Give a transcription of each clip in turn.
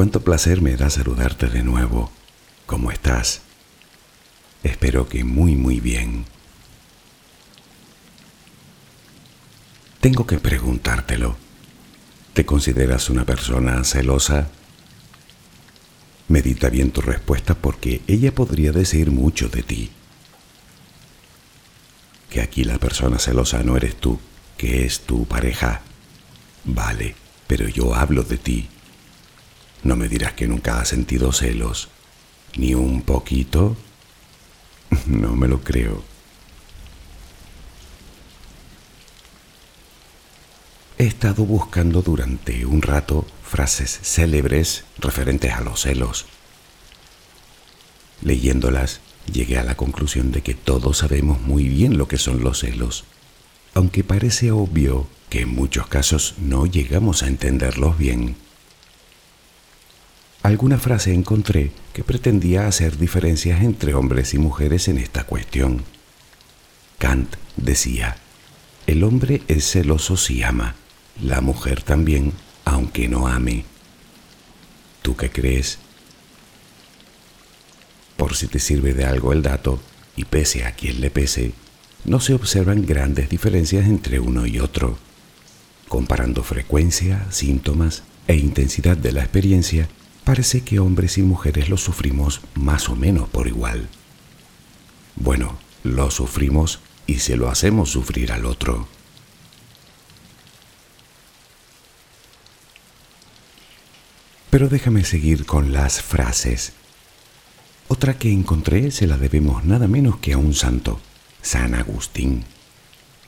Cuánto placer me da saludarte de nuevo. ¿Cómo estás? Espero que muy muy bien. Tengo que preguntártelo. ¿Te consideras una persona celosa? Medita bien tu respuesta porque ella podría decir mucho de ti. Que aquí la persona celosa no eres tú, que es tu pareja. Vale, pero yo hablo de ti. No me dirás que nunca has sentido celos. ¿Ni un poquito? No me lo creo. He estado buscando durante un rato frases célebres referentes a los celos. Leyéndolas, llegué a la conclusión de que todos sabemos muy bien lo que son los celos, aunque parece obvio que en muchos casos no llegamos a entenderlos bien. Alguna frase encontré que pretendía hacer diferencias entre hombres y mujeres en esta cuestión. Kant decía, el hombre es celoso si ama, la mujer también, aunque no ame. ¿Tú qué crees? Por si te sirve de algo el dato, y pese a quien le pese, no se observan grandes diferencias entre uno y otro. Comparando frecuencia, síntomas e intensidad de la experiencia, parece que hombres y mujeres lo sufrimos más o menos por igual. Bueno, lo sufrimos y se lo hacemos sufrir al otro. Pero déjame seguir con las frases. Otra que encontré se la debemos nada menos que a un santo, San Agustín,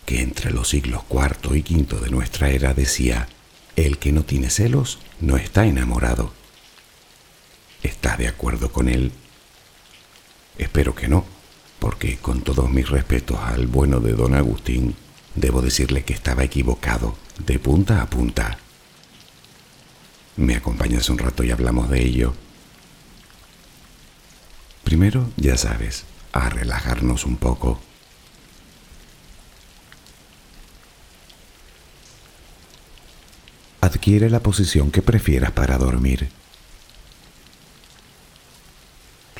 que entre los siglos IV y V de nuestra era decía, el que no tiene celos no está enamorado. ¿Estás de acuerdo con él? Espero que no, porque con todos mis respetos al bueno de don Agustín, debo decirle que estaba equivocado, de punta a punta. ¿Me acompañas un rato y hablamos de ello? Primero, ya sabes, a relajarnos un poco. Adquiere la posición que prefieras para dormir.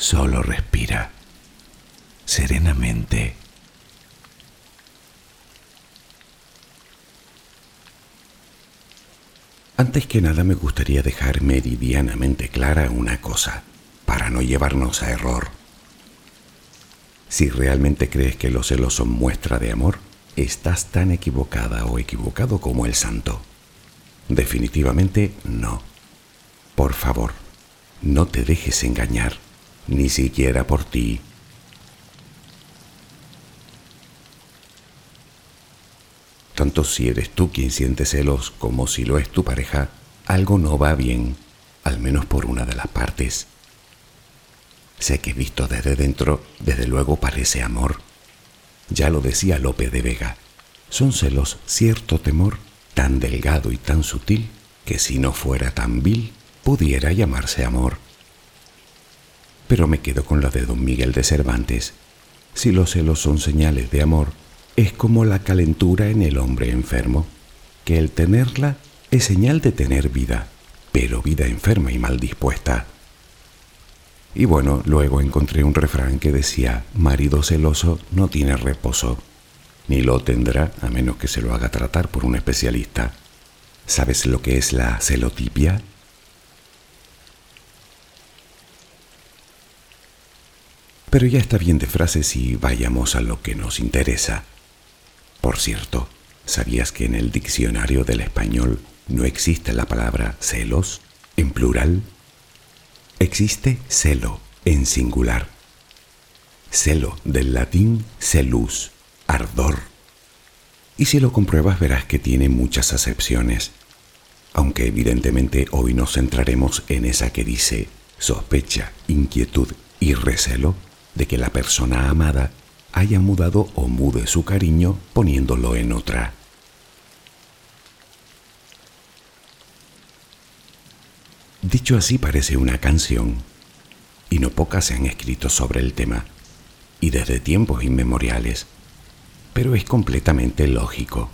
Solo respira serenamente. Antes que nada me gustaría dejar meridianamente clara una cosa, para no llevarnos a error. Si realmente crees que los celos son muestra de amor, estás tan equivocada o equivocado como el santo. Definitivamente no. Por favor, no te dejes engañar, ni siquiera por ti. Tanto si eres tú quien siente celos como si lo es tu pareja, algo no va bien, al menos por una de las partes. Sé que visto desde dentro, desde luego parece amor, ya lo decía Lope de Vega, son celos cierto temor tan delgado y tan sutil que si no fuera tan vil pudiera llamarse amor. Pero me quedo con la de don Miguel de Cervantes. Si los celos son señales de amor, es como la calentura en el hombre enfermo, que el tenerla es señal de tener vida, pero vida enferma y mal dispuesta. Y bueno, luego encontré un refrán que decía, marido celoso no tiene reposo, ni lo tendrá a menos que se lo haga tratar por un especialista. ¿Sabes lo que es la celotipia? Pero ya está bien de frases y vayamos a lo que nos interesa. Por cierto, ¿sabías que en el diccionario del español no existe la palabra celos en plural? Existe celo en singular. Celo del latín celus, ardor. Y si lo compruebas verás que tiene muchas acepciones, aunque evidentemente hoy nos centraremos en esa que dice sospecha, inquietud y recelo de que la persona amada haya mudado o mude su cariño poniéndolo en otra. Dicho así parece una canción, y no pocas se han escrito sobre el tema, y desde tiempos inmemoriales, pero es completamente lógico,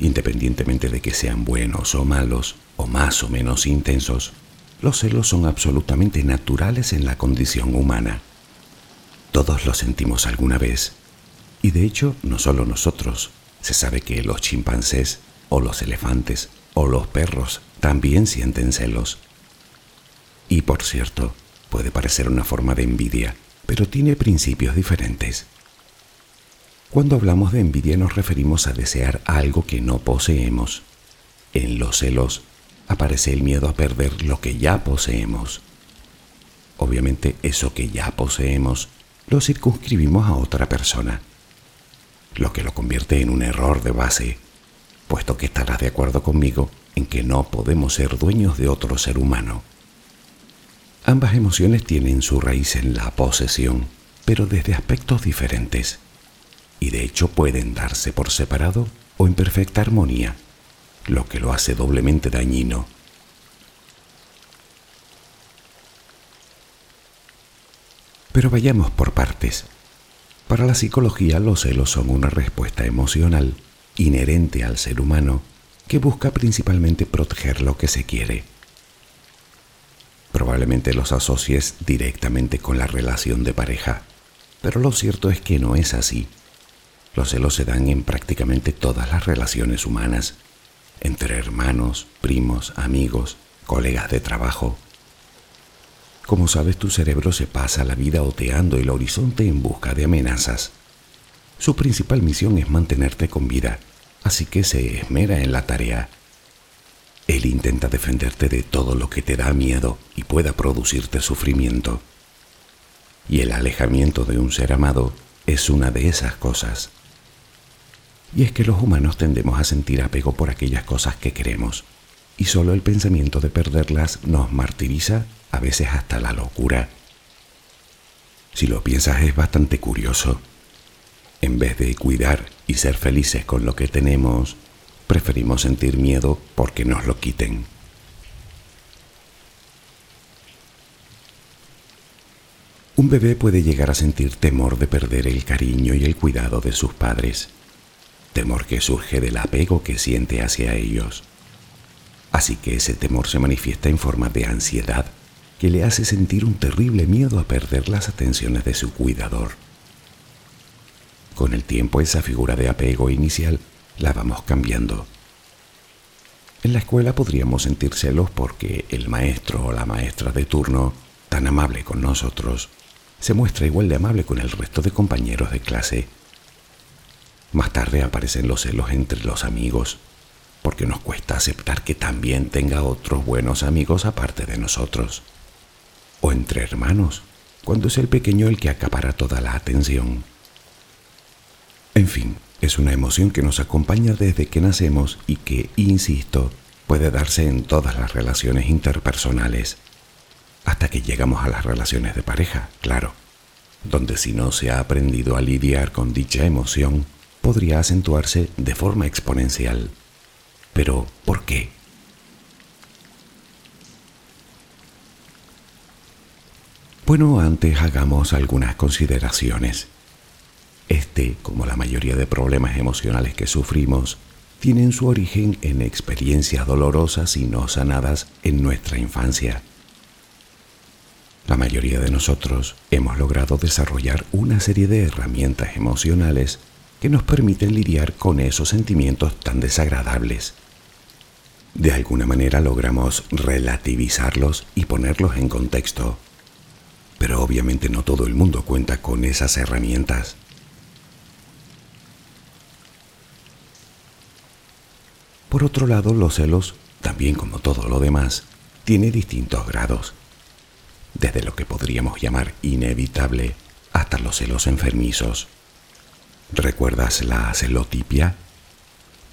independientemente de que sean buenos o malos, o más o menos intensos, los celos son absolutamente naturales en la condición humana. Todos lo sentimos alguna vez, y de hecho no solo nosotros, se sabe que los chimpancés, o los elefantes, o los perros también sienten celos y por cierto, Puede parecer una forma de envidia, pero tiene principios diferentes. Cuando hablamos de envidia nos referimos a desear algo que no poseemos. En los celos aparece el miedo a perder lo que ya poseemos. Obviamente eso que ya poseemos lo circunscribimos a otra persona, lo que lo convierte en un error de base, puesto que estarás de acuerdo conmigo en que no podemos ser dueños de otro ser humano. Ambas emociones tienen su raíz en la posesión, pero desde aspectos diferentes y de hecho pueden darse por separado o en perfecta armonía, lo que lo hace doblemente dañino. Pero vayamos por partes. Para la psicología los celos son una respuesta emocional inherente al ser humano que busca principalmente proteger lo que se quiere. Probablemente los asocies directamente con la relación de pareja, pero lo cierto es que no es así. Los celos se dan en prácticamente todas las relaciones humanas, entre hermanos, primos, amigos, colegas de trabajo. Como sabes, tu cerebro se pasa la vida oteando el horizonte en busca de amenazas. Su principal misión es mantenerte con vida, así que se esmera en la tarea. Él intenta defenderte de todo lo que te da miedo y pueda producirte sufrimiento. Y el alejamiento de un ser amado es una de esas cosas. Y es que los humanos tendemos a sentir apego por aquellas cosas que queremos, y solo el pensamiento de perderlas nos martiriza, a veces hasta la locura. Si lo piensas es bastante curioso. En vez de cuidar y ser felices con lo que tenemos, preferimos sentir miedo porque nos lo quiten. Un bebé puede llegar a sentir temor de perder el cariño y el cuidado de sus padres temor que surge del apego que siente hacia ellos. Así que ese temor se manifiesta en forma de ansiedad que le hace sentir un terrible miedo a perder las atenciones de su cuidador. Con el tiempo esa figura de apego inicial la vamos cambiando. En la escuela podríamos sentir celos porque el maestro o la maestra de turno, tan amable con nosotros, se muestra igual de amable con el resto de compañeros de clase más tarde aparecen los celos entre los amigos, porque nos cuesta aceptar que también tenga otros buenos amigos aparte de nosotros. O entre hermanos, cuando es el pequeño el que acapara toda la atención. En fin, es una emoción que nos acompaña desde que nacemos y que, insisto, puede darse en todas las relaciones interpersonales, hasta que llegamos a las relaciones de pareja, claro, donde si no se ha aprendido a lidiar con dicha emoción, podría acentuarse de forma exponencial. Pero, ¿por qué? Bueno, antes hagamos algunas consideraciones. Este, como la mayoría de problemas emocionales que sufrimos, tienen su origen en experiencias dolorosas y no sanadas en nuestra infancia. La mayoría de nosotros hemos logrado desarrollar una serie de herramientas emocionales que nos permiten lidiar con esos sentimientos tan desagradables. De alguna manera logramos relativizarlos y ponerlos en contexto. Pero obviamente no todo el mundo cuenta con esas herramientas. Por otro lado, los celos, también como todo lo demás, tiene distintos grados, desde lo que podríamos llamar inevitable hasta los celos enfermizos. ¿Recuerdas la celotipia?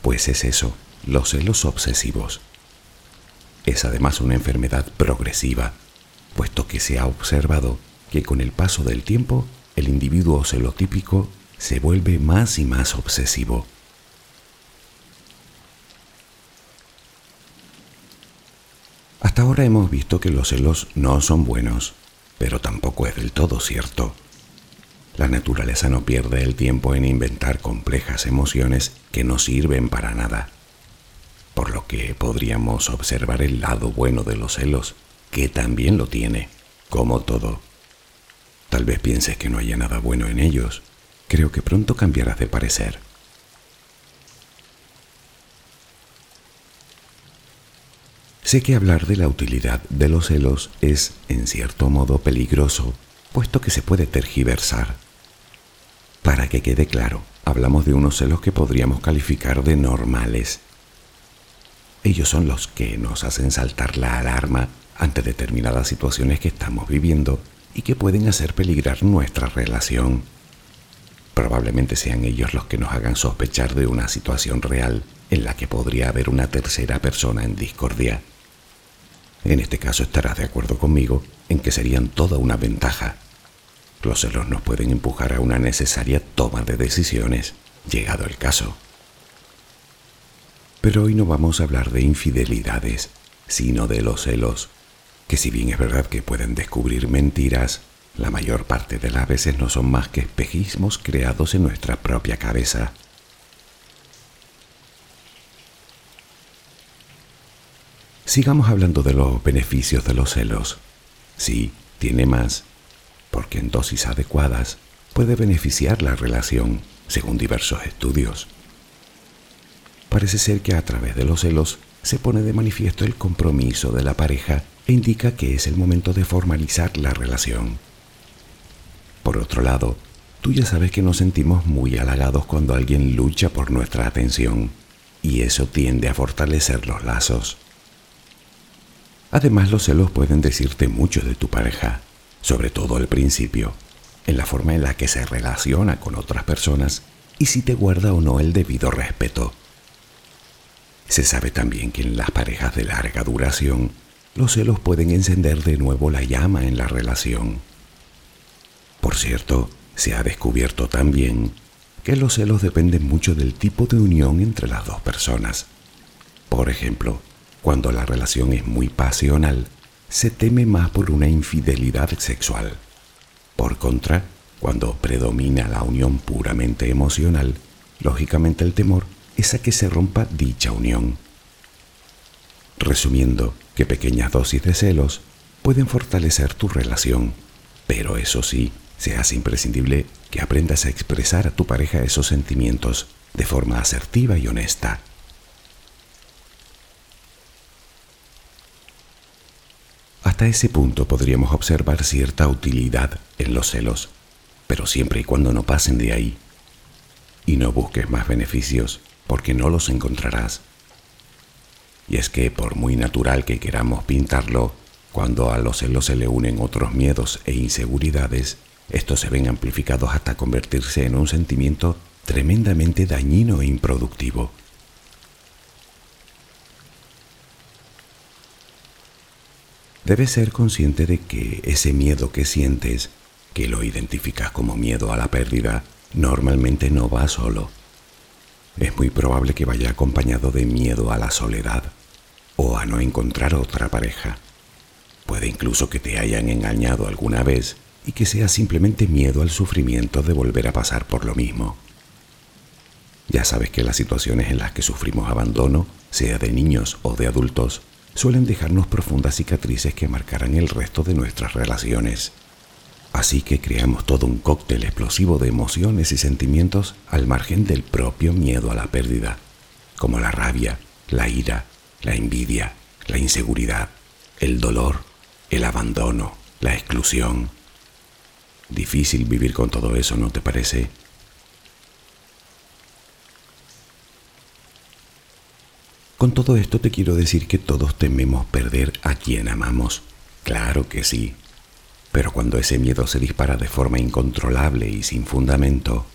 Pues es eso, los celos obsesivos. Es además una enfermedad progresiva, puesto que se ha observado que con el paso del tiempo el individuo celotípico se vuelve más y más obsesivo. Hasta ahora hemos visto que los celos no son buenos, pero tampoco es del todo cierto. La naturaleza no pierde el tiempo en inventar complejas emociones que no sirven para nada. Por lo que podríamos observar el lado bueno de los celos, que también lo tiene, como todo. Tal vez pienses que no haya nada bueno en ellos. Creo que pronto cambiarás de parecer. Sé que hablar de la utilidad de los celos es, en cierto modo, peligroso, puesto que se puede tergiversar. Para que quede claro, hablamos de unos celos que podríamos calificar de normales. Ellos son los que nos hacen saltar la alarma ante determinadas situaciones que estamos viviendo y que pueden hacer peligrar nuestra relación. Probablemente sean ellos los que nos hagan sospechar de una situación real en la que podría haber una tercera persona en discordia. En este caso estarás de acuerdo conmigo en que serían toda una ventaja. Los celos nos pueden empujar a una necesaria toma de decisiones, llegado el caso. Pero hoy no vamos a hablar de infidelidades, sino de los celos, que si bien es verdad que pueden descubrir mentiras, la mayor parte de las veces no son más que espejismos creados en nuestra propia cabeza. Sigamos hablando de los beneficios de los celos. Sí, tiene más, porque en dosis adecuadas puede beneficiar la relación, según diversos estudios. Parece ser que a través de los celos se pone de manifiesto el compromiso de la pareja e indica que es el momento de formalizar la relación. Por otro lado, tú ya sabes que nos sentimos muy halagados cuando alguien lucha por nuestra atención, y eso tiende a fortalecer los lazos. Además, los celos pueden decirte mucho de tu pareja, sobre todo al principio, en la forma en la que se relaciona con otras personas y si te guarda o no el debido respeto. Se sabe también que en las parejas de larga duración, los celos pueden encender de nuevo la llama en la relación. Por cierto, se ha descubierto también que los celos dependen mucho del tipo de unión entre las dos personas. Por ejemplo, cuando la relación es muy pasional, se teme más por una infidelidad sexual. Por contra, cuando predomina la unión puramente emocional, lógicamente el temor es a que se rompa dicha unión. Resumiendo, que pequeñas dosis de celos pueden fortalecer tu relación, pero eso sí, se hace imprescindible que aprendas a expresar a tu pareja esos sentimientos de forma asertiva y honesta. Hasta ese punto podríamos observar cierta utilidad en los celos, pero siempre y cuando no pasen de ahí. Y no busques más beneficios, porque no los encontrarás. Y es que por muy natural que queramos pintarlo, cuando a los celos se le unen otros miedos e inseguridades, estos se ven amplificados hasta convertirse en un sentimiento tremendamente dañino e improductivo. Debes ser consciente de que ese miedo que sientes, que lo identificas como miedo a la pérdida, normalmente no va solo. Es muy probable que vaya acompañado de miedo a la soledad o a no encontrar otra pareja. Puede incluso que te hayan engañado alguna vez y que sea simplemente miedo al sufrimiento de volver a pasar por lo mismo. Ya sabes que las situaciones en las que sufrimos abandono, sea de niños o de adultos, suelen dejarnos profundas cicatrices que marcarán el resto de nuestras relaciones. Así que creamos todo un cóctel explosivo de emociones y sentimientos al margen del propio miedo a la pérdida, como la rabia, la ira, la envidia, la inseguridad, el dolor, el abandono, la exclusión. Difícil vivir con todo eso, ¿no te parece? Con todo esto te quiero decir que todos tememos perder a quien amamos. Claro que sí. Pero cuando ese miedo se dispara de forma incontrolable y sin fundamento,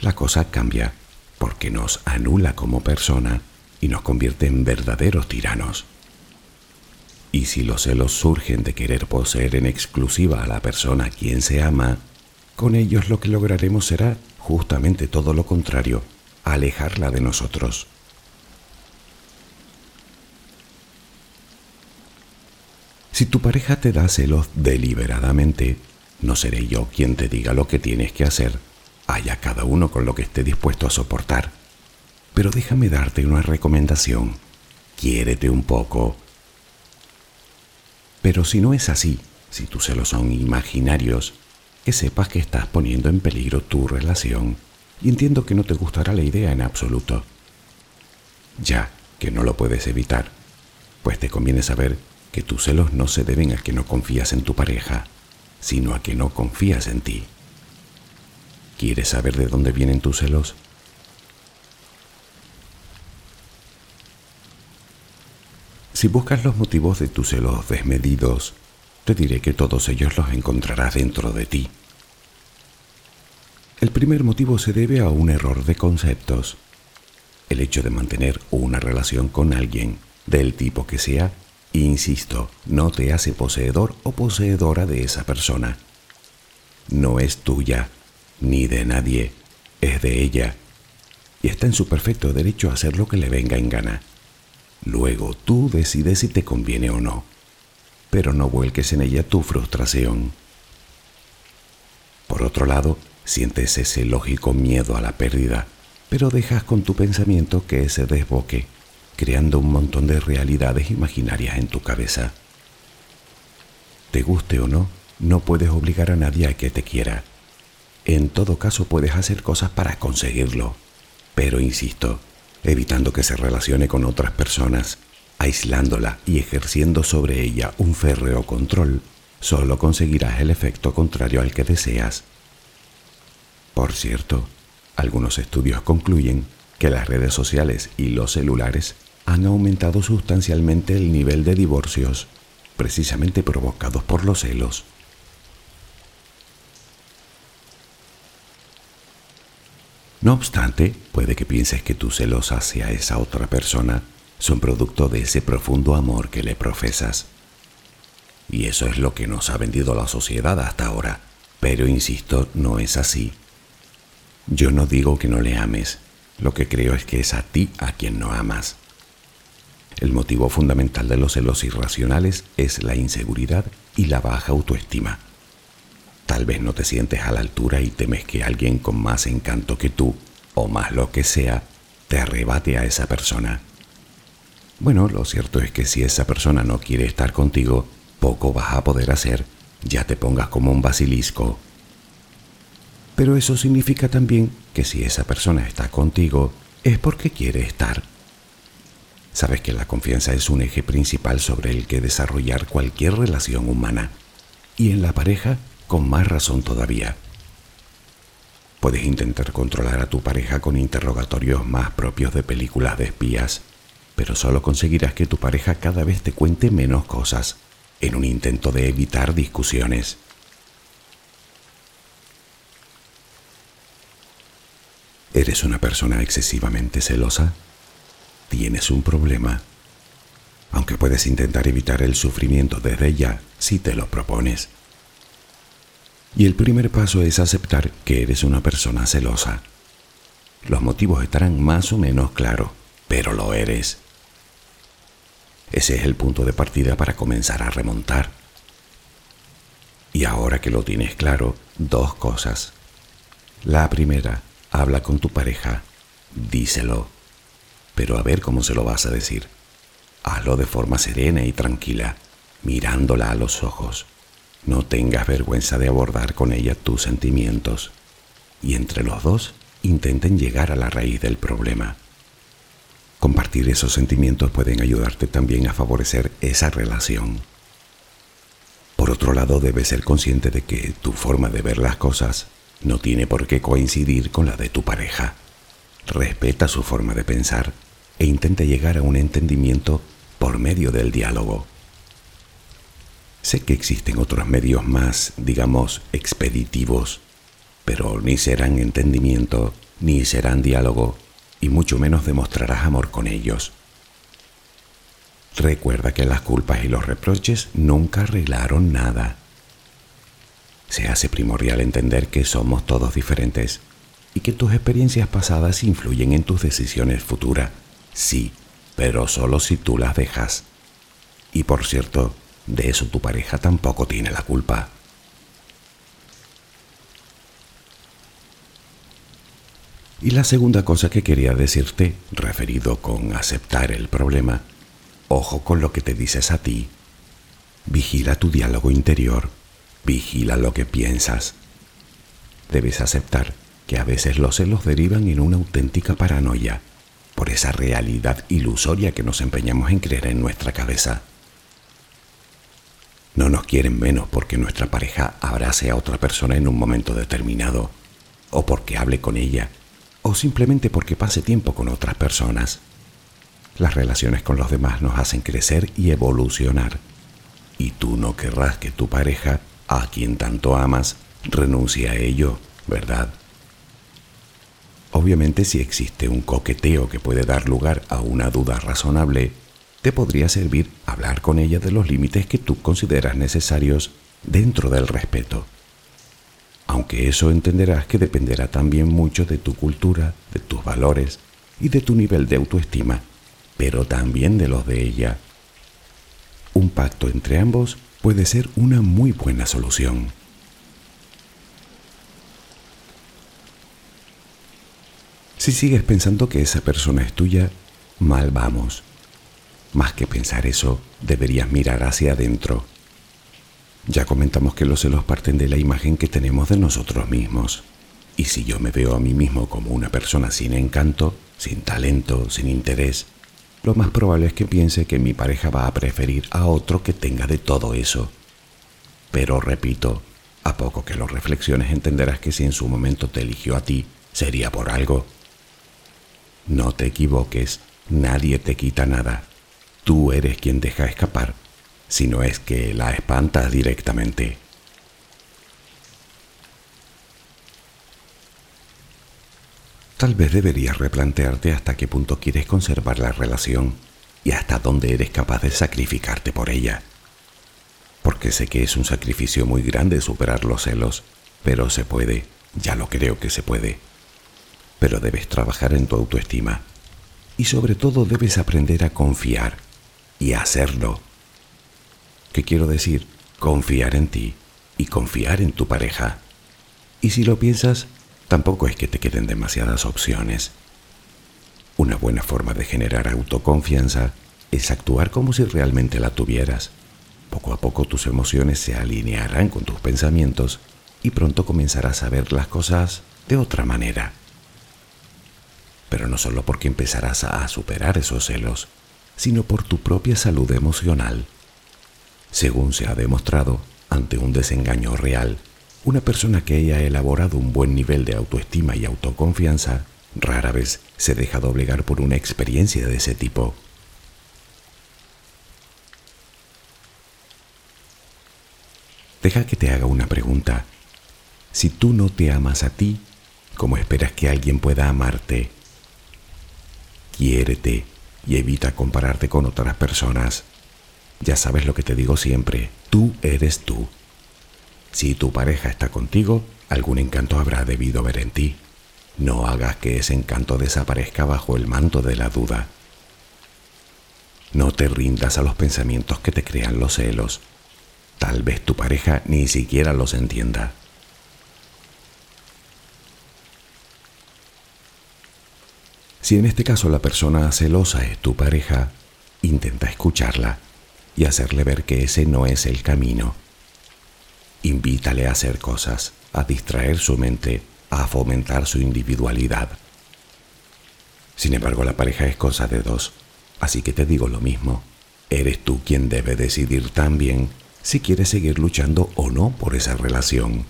la cosa cambia porque nos anula como persona y nos convierte en verdaderos tiranos. Y si los celos surgen de querer poseer en exclusiva a la persona a quien se ama, con ellos lo que lograremos será justamente todo lo contrario, alejarla de nosotros. Si tu pareja te da celos deliberadamente, no seré yo quien te diga lo que tienes que hacer. Haya cada uno con lo que esté dispuesto a soportar. Pero déjame darte una recomendación. Quiérete un poco. Pero si no es así, si tus celos son imaginarios, que sepas que estás poniendo en peligro tu relación. Y entiendo que no te gustará la idea en absoluto. Ya que no lo puedes evitar pues te conviene saber que tus celos no se deben a que no confías en tu pareja, sino a que no confías en ti. ¿Quieres saber de dónde vienen tus celos? Si buscas los motivos de tus celos desmedidos, te diré que todos ellos los encontrarás dentro de ti. El primer motivo se debe a un error de conceptos. El hecho de mantener una relación con alguien, del tipo que sea, insisto, no te hace poseedor o poseedora de esa persona. No es tuya, ni de nadie, es de ella, y está en su perfecto derecho a hacer lo que le venga en gana. Luego tú decides si te conviene o no, pero no vuelques en ella tu frustración. Por otro lado, sientes ese lógico miedo a la pérdida, pero dejas con tu pensamiento que se desboque, creando un montón de realidades imaginarias en tu cabeza. Te guste o no, no puedes obligar a nadie a que te quiera. En todo caso puedes hacer cosas para conseguirlo, pero insisto, evitando que se relacione con otras personas, aislándola y ejerciendo sobre ella un férreo control, solo conseguirás el efecto contrario al que deseas. Por cierto, algunos estudios concluyen que las redes sociales y los celulares han aumentado sustancialmente el nivel de divorcios, precisamente provocados por los celos. No obstante, puede que pienses que tus celos hacia esa otra persona son producto de ese profundo amor que le profesas. Y eso es lo que nos ha vendido la sociedad hasta ahora. Pero insisto, no es así. Yo no digo que no le ames, lo que creo es que es a ti a quien no amas. El motivo fundamental de los celos irracionales es la inseguridad y la baja autoestima. Tal vez no te sientes a la altura y temes que alguien con más encanto que tú, o más lo que sea, te arrebate a esa persona. Bueno, lo cierto es que si esa persona no quiere estar contigo, poco vas a poder hacer, ya te pongas como un basilisco. Pero eso significa también que si esa persona está contigo, es porque quiere estar. Sabes que la confianza es un eje principal sobre el que desarrollar cualquier relación humana. Y en la pareja con más razón todavía. Puedes intentar controlar a tu pareja con interrogatorios más propios de películas de espías, pero solo conseguirás que tu pareja cada vez te cuente menos cosas, en un intento de evitar discusiones. ¿Eres una persona excesivamente celosa? Tienes un problema. Aunque puedes intentar evitar el sufrimiento desde ya si te lo propones. Y el primer paso es aceptar que eres una persona celosa. Los motivos estarán más o menos claros, pero lo eres. Ese es el punto de partida para comenzar a remontar. Y ahora que lo tienes claro, dos cosas. La primera, habla con tu pareja, díselo, pero a ver cómo se lo vas a decir. Hazlo de forma serena y tranquila, mirándola a los ojos. No tengas vergüenza de abordar con ella tus sentimientos y entre los dos intenten llegar a la raíz del problema. Compartir esos sentimientos pueden ayudarte también a favorecer esa relación. Por otro lado, debes ser consciente de que tu forma de ver las cosas no tiene por qué coincidir con la de tu pareja. Respeta su forma de pensar e intenta llegar a un entendimiento por medio del diálogo. Sé que existen otros medios más, digamos, expeditivos, pero ni serán entendimiento, ni serán diálogo, y mucho menos demostrarás amor con ellos. Recuerda que las culpas y los reproches nunca arreglaron nada. Se hace primordial entender que somos todos diferentes y que tus experiencias pasadas influyen en tus decisiones futuras. Sí, pero solo si tú las dejas. Y por cierto, de eso tu pareja tampoco tiene la culpa. Y la segunda cosa que quería decirte, referido con aceptar el problema, ojo con lo que te dices a ti. Vigila tu diálogo interior, vigila lo que piensas. Debes aceptar que a veces los celos derivan en una auténtica paranoia, por esa realidad ilusoria que nos empeñamos en creer en nuestra cabeza. No nos quieren menos porque nuestra pareja abrace a otra persona en un momento determinado, o porque hable con ella, o simplemente porque pase tiempo con otras personas. Las relaciones con los demás nos hacen crecer y evolucionar. Y tú no querrás que tu pareja, a quien tanto amas, renuncie a ello, ¿verdad? Obviamente si existe un coqueteo que puede dar lugar a una duda razonable, te podría servir hablar con ella de los límites que tú consideras necesarios dentro del respeto. Aunque eso entenderás que dependerá también mucho de tu cultura, de tus valores y de tu nivel de autoestima, pero también de los de ella. Un pacto entre ambos puede ser una muy buena solución. Si sigues pensando que esa persona es tuya, mal vamos. Más que pensar eso, deberías mirar hacia adentro. Ya comentamos que los celos parten de la imagen que tenemos de nosotros mismos. Y si yo me veo a mí mismo como una persona sin encanto, sin talento, sin interés, lo más probable es que piense que mi pareja va a preferir a otro que tenga de todo eso. Pero repito, a poco que lo reflexiones entenderás que si en su momento te eligió a ti, sería por algo. No te equivoques, nadie te quita nada. Tú eres quien deja escapar, si no es que la espantas directamente. Tal vez deberías replantearte hasta qué punto quieres conservar la relación y hasta dónde eres capaz de sacrificarte por ella. Porque sé que es un sacrificio muy grande superar los celos, pero se puede, ya lo creo que se puede pero debes trabajar en tu autoestima y sobre todo debes aprender a confiar y a hacerlo. ¿Qué quiero decir? Confiar en ti y confiar en tu pareja. Y si lo piensas, tampoco es que te queden demasiadas opciones. Una buena forma de generar autoconfianza es actuar como si realmente la tuvieras. Poco a poco tus emociones se alinearán con tus pensamientos y pronto comenzarás a ver las cosas de otra manera pero no solo porque empezarás a superar esos celos, sino por tu propia salud emocional. Según se ha demostrado, ante un desengaño real, una persona que haya elaborado un buen nivel de autoestima y autoconfianza rara vez se deja doblegar por una experiencia de ese tipo. Deja que te haga una pregunta. Si tú no te amas a ti, ¿cómo esperas que alguien pueda amarte? Quiérete y evita compararte con otras personas. Ya sabes lo que te digo siempre, tú eres tú. Si tu pareja está contigo, algún encanto habrá debido ver en ti. No hagas que ese encanto desaparezca bajo el manto de la duda. No te rindas a los pensamientos que te crean los celos. Tal vez tu pareja ni siquiera los entienda. Si en este caso la persona celosa es tu pareja, intenta escucharla y hacerle ver que ese no es el camino. Invítale a hacer cosas, a distraer su mente, a fomentar su individualidad. Sin embargo, la pareja es cosa de dos, así que te digo lo mismo. Eres tú quien debe decidir también si quieres seguir luchando o no por esa relación.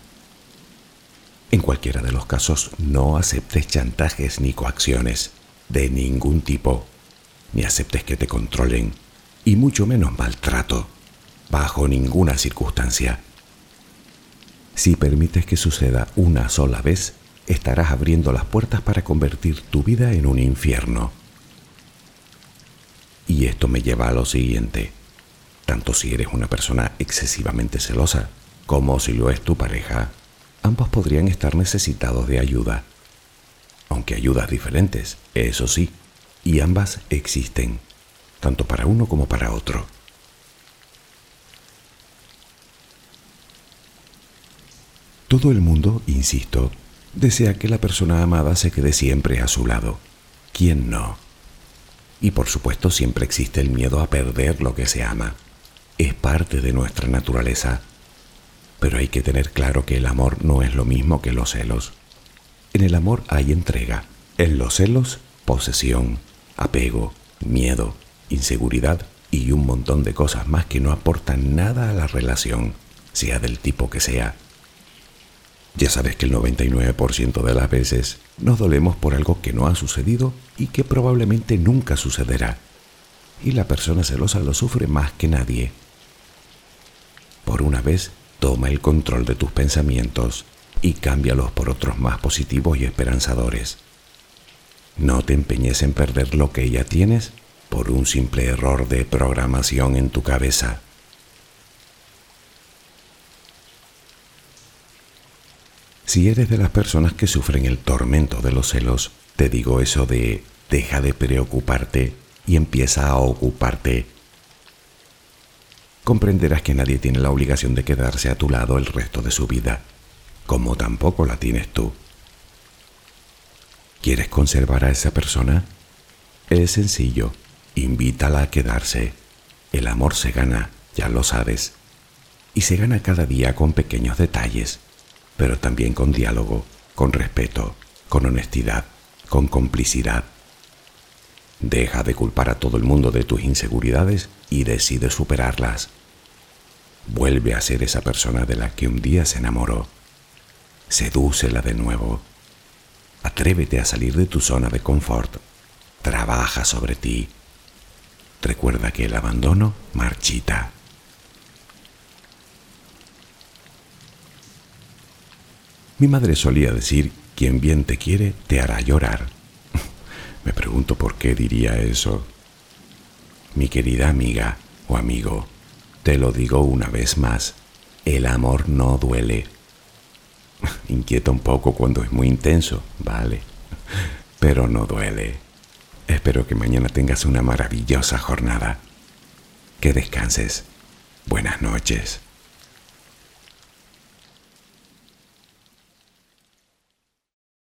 En cualquiera de los casos, no aceptes chantajes ni coacciones de ningún tipo, ni aceptes que te controlen, y mucho menos maltrato, bajo ninguna circunstancia. Si permites que suceda una sola vez, estarás abriendo las puertas para convertir tu vida en un infierno. Y esto me lleva a lo siguiente. Tanto si eres una persona excesivamente celosa como si lo es tu pareja, ambos podrían estar necesitados de ayuda aunque ayudas diferentes, eso sí, y ambas existen, tanto para uno como para otro. Todo el mundo, insisto, desea que la persona amada se quede siempre a su lado. ¿Quién no? Y por supuesto siempre existe el miedo a perder lo que se ama. Es parte de nuestra naturaleza. Pero hay que tener claro que el amor no es lo mismo que los celos. En el amor hay entrega, en los celos, posesión, apego, miedo, inseguridad y un montón de cosas más que no aportan nada a la relación, sea del tipo que sea. Ya sabes que el 99% de las veces nos dolemos por algo que no ha sucedido y que probablemente nunca sucederá. Y la persona celosa lo sufre más que nadie. Por una vez, toma el control de tus pensamientos y cámbialos por otros más positivos y esperanzadores. No te empeñes en perder lo que ya tienes por un simple error de programación en tu cabeza. Si eres de las personas que sufren el tormento de los celos, te digo eso de deja de preocuparte y empieza a ocuparte. Comprenderás que nadie tiene la obligación de quedarse a tu lado el resto de su vida, como tampoco la tienes tú. ¿Quieres conservar a esa persona? Es sencillo, invítala a quedarse. El amor se gana, ya lo sabes, y se gana cada día con pequeños detalles pero también con diálogo, con respeto, con honestidad, con complicidad. Deja de culpar a todo el mundo de tus inseguridades y decide superarlas. Vuelve a ser esa persona de la que un día se enamoró. Sedúcela de nuevo. Atrévete a salir de tu zona de confort. Trabaja sobre ti. Recuerda que el abandono marchita. Mi madre solía decir, quien bien te quiere, te hará llorar. Me pregunto por qué diría eso. Mi querida amiga o amigo, te lo digo una vez más, el amor no duele. Inquieta un poco cuando es muy intenso, vale, pero no duele. Espero que mañana tengas una maravillosa jornada. Que descanses. Buenas noches.